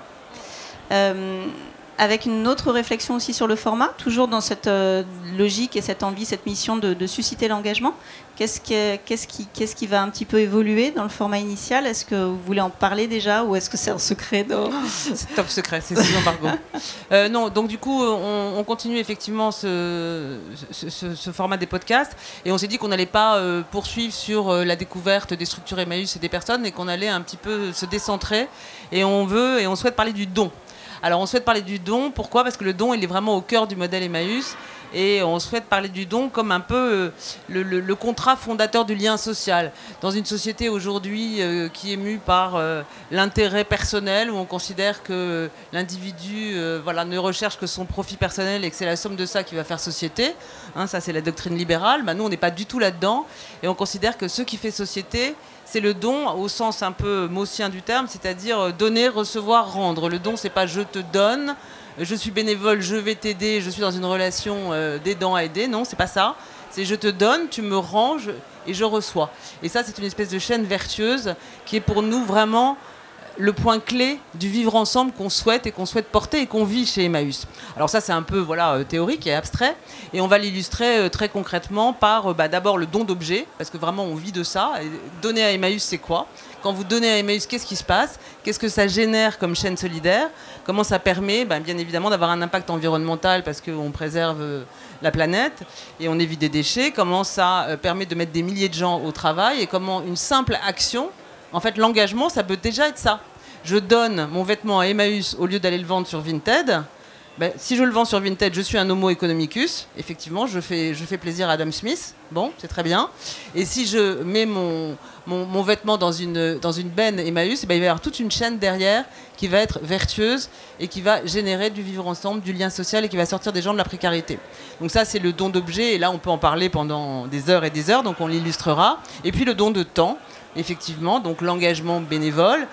Euh, avec une autre réflexion aussi sur le format, toujours dans cette euh, logique et cette envie, cette mission de, de susciter l'engagement. Qu'est-ce qui, qu'est-ce, qui, qu'est-ce qui va un petit peu évoluer dans le format initial? Est-ce que vous voulez en parler déjà ou est-ce que c'est un secret dans... C'est top secret, c'est sous embargo. Euh, non, donc du coup, on, on continue effectivement ce, ce, ce- ce format des podcasts et on s'est dit qu'on n'allait pas euh, poursuivre sur euh, la découverte des structures Emmaüs et des personnes et qu'on allait un petit peu se décentrer et on veut et on souhaite parler du don. Alors on souhaite parler du don, pourquoi? Parce que le don, il est vraiment au cœur du modèle Emmaüs. et on souhaite parler du don comme un peu euh, le, contrat fondateur du lien social. Dans une société aujourd'hui euh, qui est mue par euh, l'intérêt personnel, où on considère que l'individu voilà, ne recherche que son profit personnel et que c'est la somme de ça qui va faire société, hein, ça c'est la doctrine libérale, bah, nous on n'est pas du tout là-dedans, et on considère que ce qui fait société, c'est le don au sens un peu maussien du terme, c'est-à-dire euh, donner, recevoir, rendre. Le don, c'est pas je te donne, je suis bénévole, je vais t'aider, je suis dans une relation euh, d'aidant à aider. Non, c'est pas ça. C'est je te donne, tu me je- et je reçois. Et ça, c'est une espèce de chaîne vertueuse qui est pour nous vraiment le point clé du vivre ensemble qu'on souhaite et qu'on souhaite porter et qu'on vit chez Emmaüs. Alors ça, c'est un peu voilà euh, théorique et abstrait, et on va l'illustrer euh, très concrètement par euh, bah, d'abord le don d'objets, parce que vraiment on vit de ça. Et donner à Emmaüs, c'est quoi? Quand vous donnez à Emmaüs, qu'est-ce qui se passe? Qu'est-ce que ça génère comme chaîne solidaire? Comment ça permet, bah, bien évidemment, d'avoir un impact environnemental parce qu'on préserve la planète et on évite des déchets? Comment ça permet de mettre des milliers de gens au travail? Et comment une simple action en fait, l'engagement, ça peut déjà être ça. Je donne mon vêtement à Emmaüs au lieu d'aller le vendre sur Vinted. Ben, si je le vends sur Vinted, je suis un homo economicus. Effectivement, je fais, je fais plaisir à Adam Smith. Bon, c'est très bien. Et si je mets mon, mon, vêtement dans une, dans une benne Emmaüs, eh ben, il va y avoir toute une chaîne derrière qui va être vertueuse et qui va générer du vivre ensemble, du lien social et qui va sortir des gens de la précarité. Donc ça, c'est le don d'objet. Et là, on peut en parler pendant des heures et des heures. Donc on l'illustrera. Et puis le don de temps effectivement, donc l'engagement bénévole,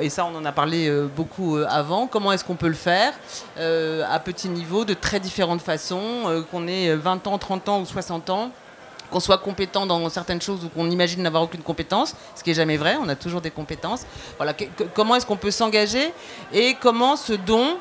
et ça on en a parlé euh, beaucoup euh, avant, comment est-ce qu'on peut le faire euh, à petit niveau, de très différentes façons, qu'on ait 20 ans, 30 ans ou 60 ans, qu'on soit compétent dans certaines choses ou qu'on imagine n'avoir aucune compétence, ce qui est jamais vrai, on a toujours des compétences. Voilà, comment est-ce qu'on peut s'engager et comment ce don,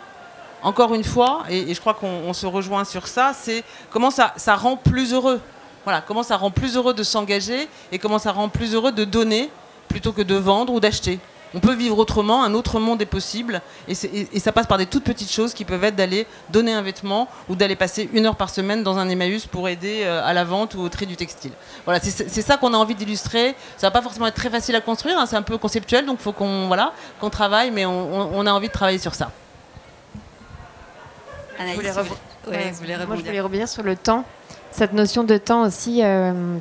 encore une fois, et, et je crois qu'on on se rejoint sur ça, c'est comment ça, ça rend plus heureux. Voilà, comment ça rend plus heureux de s'engager et comment ça rend plus heureux de donner plutôt que de vendre ou d'acheter. On peut vivre autrement, un autre monde est possible, et, c'est- et- et ça passe par des toutes petites choses qui peuvent être d'aller donner un vêtement ou d'aller passer une heure par semaine dans un Emmaüs pour aider euh, à la vente ou au tri du textile. Voilà, c'est c'est ça qu'on a envie d'illustrer. Ça va pas forcément être très facile à construire, hein, c'est un peu conceptuel, donc il faut qu'on voilà, qu'on travaille, mais on, on- on a envie de travailler sur ça. Anaïs, vous voulez- voulez Moi, je voulais revenir sur le temps. Cette notion de temps aussi, euh,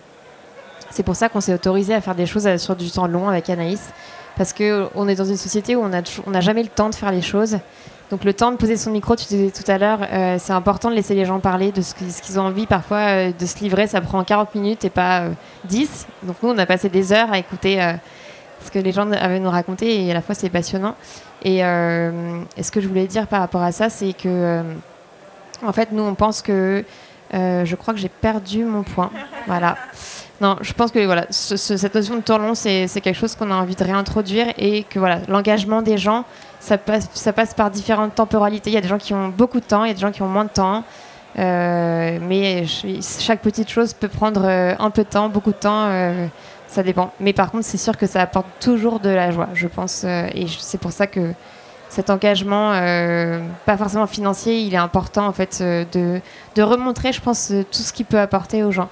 c'est pour ça qu'on s'est autorisé à faire des choses euh, sur du temps long avec Anaïs. Parce qu'on est dans une société où on n'a on jamais le temps de faire les choses. Donc le temps de poser son micro, tu disais tout à l'heure, euh, c'est important de laisser les gens parler de ce qu'ils ont envie. Parfois, euh, de se livrer, ça prend 40 minutes et pas euh, 10. Donc nous, on a passé des heures à écouter ce que les gens avaient nous raconter et à la fois, c'est passionnant. Et, et ce que je voulais dire par rapport à ça, c'est que, en fait, nous, on pense que euh, je crois que j'ai perdu mon point. Voilà. Non, je pense que voilà, ce- ce- cette notion de temps long, c'est quelque chose qu'on a envie de réintroduire et que voilà, l'engagement des gens, ça passe, ça passe par différentes temporalités. Il y a des gens qui ont beaucoup de temps, il y a des gens qui ont moins de temps. Euh, mais chaque petite chose peut prendre euh, un peu de temps, beaucoup de temps, ça dépend. Mais par contre, c'est sûr que ça apporte toujours de la joie, je pense. et c'est pour ça que cet engagement, euh, pas forcément financier, il est important en fait euh, de, de remontrer, je pense, euh, tout ce qu'il peut apporter aux gens.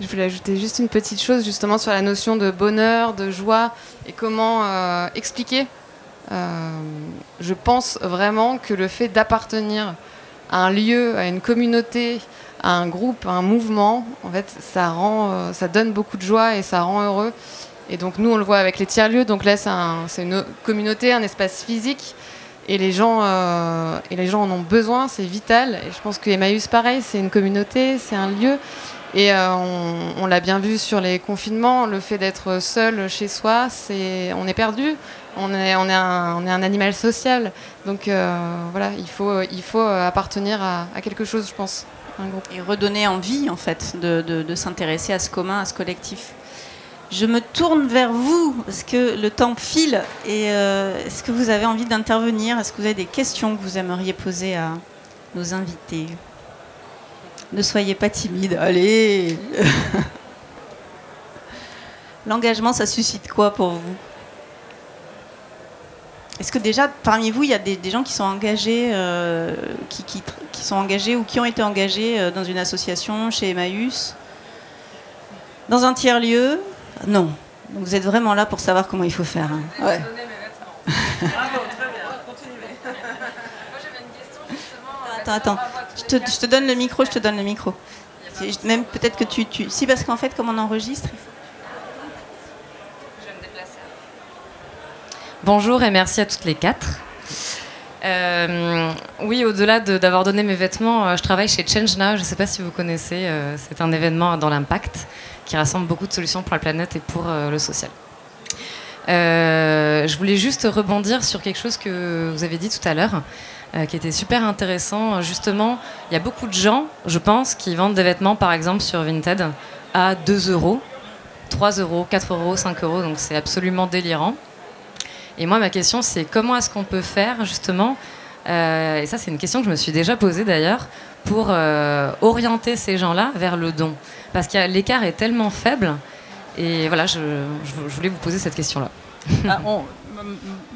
Je voulais ajouter juste une petite chose justement sur la notion de bonheur, de joie et comment expliquer. Je pense vraiment que le fait d'appartenir à un lieu, à une communauté, à un groupe, à un mouvement, en fait, ça rend, ça donne beaucoup de joie et ça rend heureux. Et donc nous, on le voit avec les tiers-lieux. Donc là, c'est un- c'est une communauté, un espace physique. Et les gens, euh, et les gens en ont besoin, c'est vital. Et je pense que Emmaüs, pareil, c'est une communauté, c'est un lieu. Et euh, on, l'a bien vu sur les confinements, le fait d'être seul chez soi, c'est, on est perdu. On est, on, est un, on est un animal social. Donc euh, voilà, il faut, il faut appartenir à, quelque chose, je pense. Un groupe. et redonner envie en fait de s'intéresser à ce commun, à ce collectif. Je me tourne vers vous. Parce que le temps file et euh, est-ce que vous avez envie d'intervenir? Est-ce que vous avez des questions que vous aimeriez poser à nos invités? Ne soyez pas timide, allez. L'engagement, ça suscite quoi pour vous? Est-ce que déjà parmi vous, il y a des, gens qui sont engagés, euh, qui, qui sont engagés ou qui ont été engagés euh, dans une association, chez Emmaüs, dans un tiers lieu Non. Donc vous êtes vraiment là pour savoir comment il faut faire. hein. Ouais. Attends, attends. Je je te, je te donne le micro, je te donne le micro. Même peut-être que tu, tu... Si, parce qu'en fait, comme on enregistre, il faut- Bonjour et merci à toutes les quatre. Euh, oui, au-delà de- d'avoir donné mes vêtements, euh, je travaille chez Change Now. Je ne sais pas si vous connaissez. euh, c'est un événement dans l'impact qui rassemble beaucoup de solutions pour la planète et pour euh, le social. Euh, je voulais juste rebondir sur quelque chose que vous avez dit tout à l'heure, euh, qui était super intéressant. Justement, il y a beaucoup de gens, je pense, qui vendent des vêtements, par exemple, sur Vinted à 2 euros, 3 euros, 4 euros, 5 euros. Donc c'est absolument délirant. Et moi, ma question, c'est comment est-ce qu'on peut faire, justement, et ça, c'est une question que je me suis déjà posée d'ailleurs, pour orienter ces gens-là vers le don? Parce que l'écart est tellement faible. Et voilà, je, voulais vous poser cette question-là. Ah,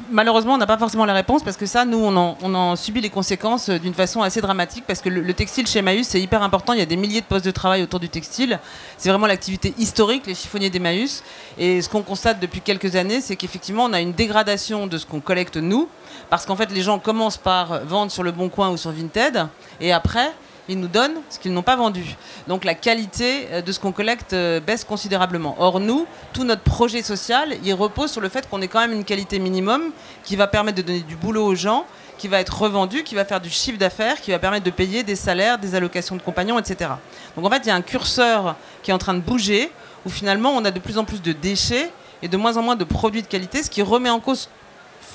malheureusement, on n'a pas forcément la réponse parce que ça, nous, on en, on en subit les conséquences euh, d'une façon assez dramatique parce que le, le textile chez Emmaüs, c'est hyper important. Il y a des milliers de postes de travail autour du textile. C'est vraiment l'activité historique, les chiffonniers d'Emmaüs. Et ce qu'on constate depuis quelques années, c'est qu'effectivement, on a une dégradation de ce qu'on collecte nous parce qu'en fait, les gens commencent par vendre sur le Bon Coin ou sur Vinted et après, ils nous donnent ce qu'ils n'ont pas vendu. Donc la qualité euh, de ce qu'on collecte euh, baisse considérablement. Or, nous, tout notre projet social, il repose sur le fait qu'on ait quand même une qualité minimum qui va permettre de donner du boulot aux gens, qui va être revendu, qui va faire du chiffre d'affaires, qui va permettre de payer des salaires, des allocations de compagnons, etc. Donc en fait, il y a un curseur qui est en train de bouger, où finalement, on a de plus en plus de déchets et de moins en moins de produits de qualité, ce qui remet en cause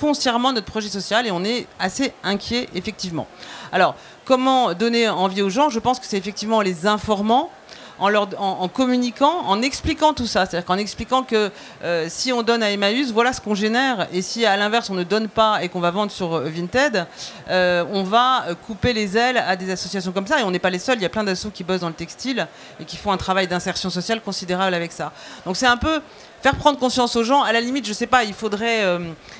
foncièrement notre projet social et on est assez inquiet effectivement. Alors, comment donner envie aux gens? Je pense que c'est effectivement en les informant. En, leur, en, communiquant, en expliquant tout ça. C'est-à-dire qu'en expliquant que euh, si on donne à Emmaüs, voilà ce qu'on génère. Et si à l'inverse on ne donne pas et qu'on va vendre sur euh, Vinted, euh, on va couper les ailes à des associations comme ça. Et on n'est pas les seuls. Il y a plein d'associations qui bossent dans le textile et qui font un travail d'insertion sociale considérable avec ça. Donc c'est un peu faire prendre conscience aux gens. À la limite, je sais pas, il faudrait, euh,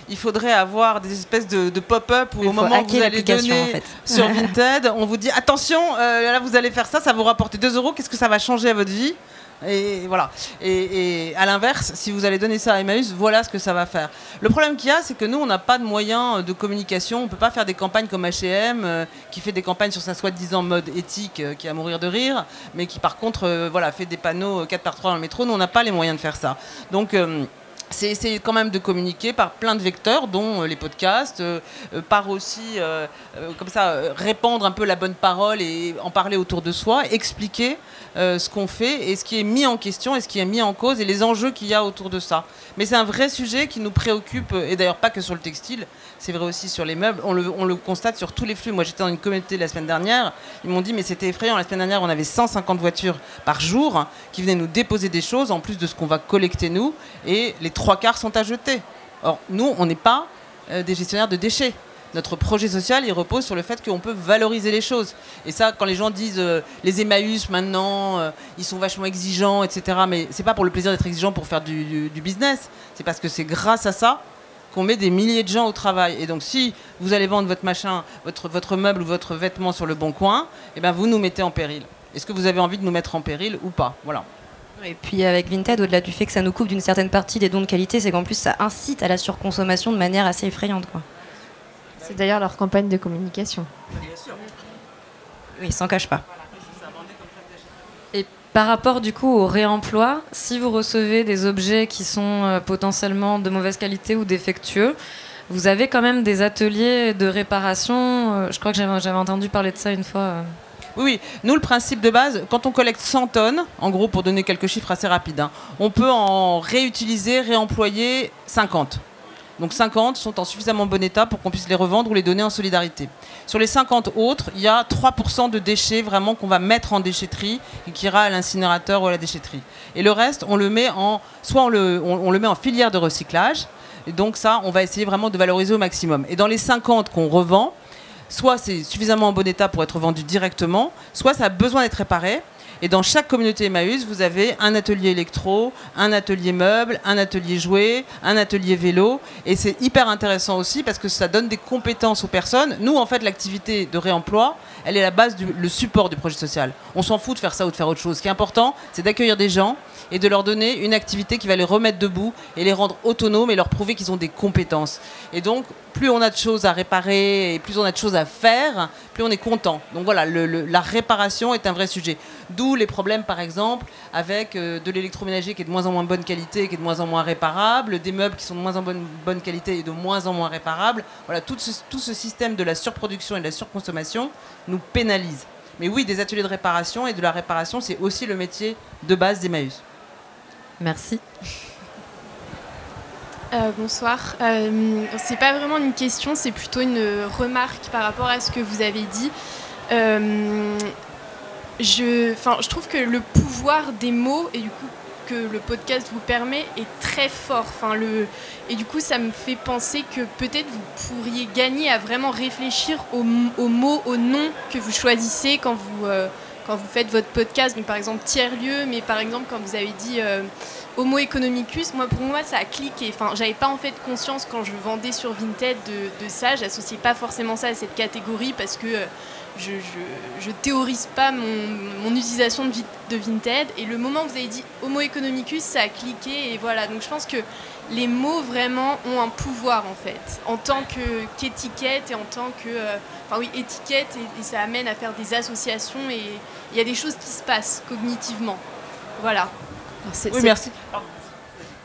il faudrait avoir des espèces de, de pop-up où Il au moment où vous allez donner en fait. sur Vinted, on vous dit attention, euh, là vous allez faire ça, ça vous rapporter 2 euros, qu'est-ce que ça va changer à votre vie? Et voilà. Et, à l'inverse, si vous allez donner ça à Emmaüs, voilà ce que ça va faire. Le problème qu'il y a, c'est que nous, on n'a pas de moyens de communication. On peut pas faire des campagnes comme H&M, euh, qui fait des campagnes sur sa soi-disant mode éthique, euh, qui est à mourir de rire, mais qui par contre, euh, voilà, fait des panneaux euh, 4 par 3 dans le métro. Nous, on n'a pas les moyens de faire ça. Donc euh, c'est essayer quand même de communiquer par plein de vecteurs, dont euh, les podcasts, euh, euh, par aussi, comme ça, répandre un peu la bonne parole et en parler autour de soi, expliquer ce qu'on fait et ce qui est mis en question et ce qui est mis en cause et les enjeux qu'il y a autour de ça. Mais c'est un vrai sujet qui nous préoccupe, et d'ailleurs pas que sur le textile, c'est vrai aussi sur les meubles, on le, on le constate sur tous les flux. Moi j'étais dans une communauté la semaine dernière, ils m'ont dit mais c'était effrayant, la semaine dernière on avait 150 voitures par jour qui venaient nous déposer des choses en plus de ce qu'on va collecter nous, et les trois quarts sont à jeter. Or nous on n'est pas euh, des gestionnaires de déchets. Notre projet social, il repose sur le fait qu'on peut valoriser les choses. Et ça, quand les gens disent euh, les Emmaüs maintenant, euh, ils sont vachement exigeants, etc. Mais c'est pas pour le plaisir d'être exigeant pour faire du, business. C'est parce que c'est grâce à ça qu'on met des milliers de gens au travail. Et donc, si vous allez vendre votre machin, votre, votre meuble ou votre vêtement sur le bon coin, eh ben, vous nous mettez en péril. Est-ce que vous avez envie de nous mettre en péril ou pas? Voilà. Et puis avec Vinted, au-delà du fait que ça nous coupe d'une certaine partie des dons de qualité, c'est qu'en plus ça incite à la surconsommation de manière assez effrayante. Quoi. C'est d'ailleurs leur campagne de communication. Oui, ils s'en cachent pas. Et par rapport du coup au réemploi, si vous recevez des objets qui sont euh, potentiellement de mauvaise qualité ou défectueux, vous avez quand même des ateliers de réparation. euh, je crois que j'avais j'avais entendu parler de ça une fois. Oui, oui. Nous, le principe de base, quand on collecte 100 tonnes, en gros, pour donner quelques chiffres assez rapides, hein, on peut en réutiliser, réemployer 50. Donc 50 sont en suffisamment bon état pour qu'on puisse les revendre ou les donner en solidarité. Sur les 50 autres, il y a 3% de déchets vraiment qu'on va mettre en déchetterie et qui ira à l'incinérateur ou à la déchetterie. Et le reste, on le met en, soit on le, on le met en filière de recyclage. Et donc ça, on va essayer vraiment de valoriser au maximum. Et dans les 50 qu'on revend, soit c'est suffisamment en bon état pour être vendu directement, soit ça a besoin d'être réparé. Et dans chaque communauté Emmaüs, vous avez un atelier électro, un atelier meuble, un atelier jouet, un atelier vélo. Et c'est hyper intéressant aussi parce que ça donne des compétences aux personnes. Nous, en fait, l'activité de réemploi, elle est la base, du, le support du projet social. On s'en fout de faire ça ou de faire autre chose. Ce qui est important, c'est d'accueillir des gens et de leur donner une activité qui va les remettre debout et les rendre autonomes et leur prouver qu'ils ont des compétences. Et donc, plus on a de choses à réparer et plus on a de choses à faire, plus on est content. Donc voilà, la réparation est un vrai sujet. D'où les problèmes, par exemple, avec euh, de l'électroménager qui est de moins en moins bonne qualité, qui est de moins en moins réparable, des meubles qui sont de moins en bonne, bonne qualité et de moins en moins réparables. Voilà, tout ce, tout ce système de la surproduction et de la surconsommation nous pénalise. Mais oui, des ateliers de réparation et de la réparation, c'est aussi le métier de base d'Emmaüs. Merci. Euh, bonsoir. Euh, c'est pas vraiment une question, c'est plutôt une remarque par rapport à ce que vous avez dit. Euh, je, je trouve que le pouvoir des mots et du coup que le podcast vous permet est très fort. Le, et du coup, ça me fait penser que peut-être vous pourriez gagner à vraiment réfléchir aux, aux mots, aux noms que vous choisissez quand vous, euh, quand vous faites votre podcast. Donc, par exemple, tiers-lieu, mais par exemple, quand vous avez dit euh, Homo economicus, moi, pour moi, ça a cliqué. Enfin, j'avais pas en fait conscience quand je vendais sur Vinted de, de ça. J'associais pas forcément ça à cette catégorie parce que. Euh, je, je, je, théorise pas mon, utilisation de, de, Vinted. Et le moment où vous avez dit Homo economicus, ça a cliqué. Et voilà, donc je pense que les mots vraiment ont un pouvoir en fait, en tant qu'étiquette et en tant que. Euh, enfin oui, étiquette, et, et, ça amène à faire des associations et il y a des choses qui se passent cognitivement. Voilà. Oui, merci.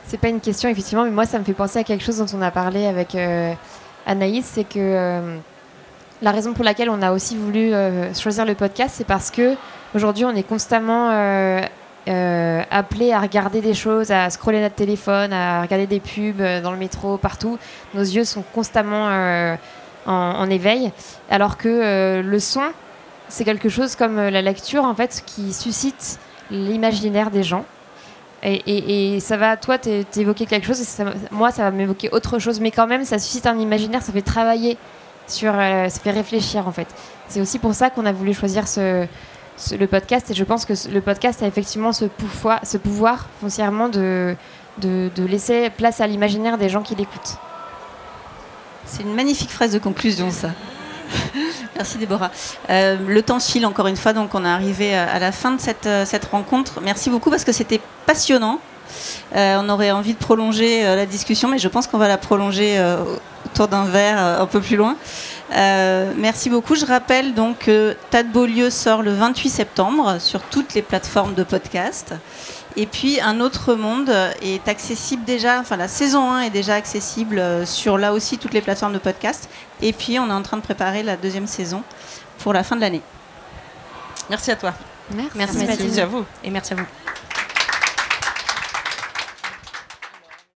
C'est pas une question, effectivement, mais moi ça me fait penser à quelque chose dont on a parlé avec euh, Anaïs, c'est que. Euh, la raison pour laquelle on a aussi voulu euh, choisir le podcast, c'est parce que aujourd'hui, on est constamment euh, euh, appelé à regarder des choses, à scroller notre téléphone, à regarder des pubs dans le métro, partout. Nos yeux sont constamment en, éveil, alors que le son, c'est quelque chose comme la lecture, en fait, qui suscite l'imaginaire des gens. Et, ça va, toi, t'évoquer quelque chose, et moi, ça va m'évoquer autre chose, mais quand même, ça suscite un imaginaire, ça fait travailler sur, euh, ça fait réfléchir en fait. C'est aussi pour ça qu'on a voulu choisir ce, le podcast et je pense que le podcast a effectivement ce pouvoir, foncièrement de laisser place à l'imaginaire des gens qui l'écoutent. C'est une magnifique phrase de conclusion ça. Merci Déborah. Euh, le temps file encore une fois, donc on est arrivé à la fin de cette, euh, cette rencontre. Merci beaucoup parce que c'était passionnant. Euh, on aurait envie de prolonger euh, la discussion, mais je pense qu'on va la prolonger euh, autour d'un verre un peu plus loin. merci beaucoup. Je rappelle donc que Tas de Beaulieu sort le 28 septembre sur toutes les plateformes de podcast. Et puis Un autre monde est accessible déjà, enfin la saison 1 est déjà accessible sur là aussi toutes les plateformes de podcast. Et puis on est en train de préparer la deuxième saison pour la fin de l'année. Merci à toi. Merci, merci, merci à vous. Et merci à vous.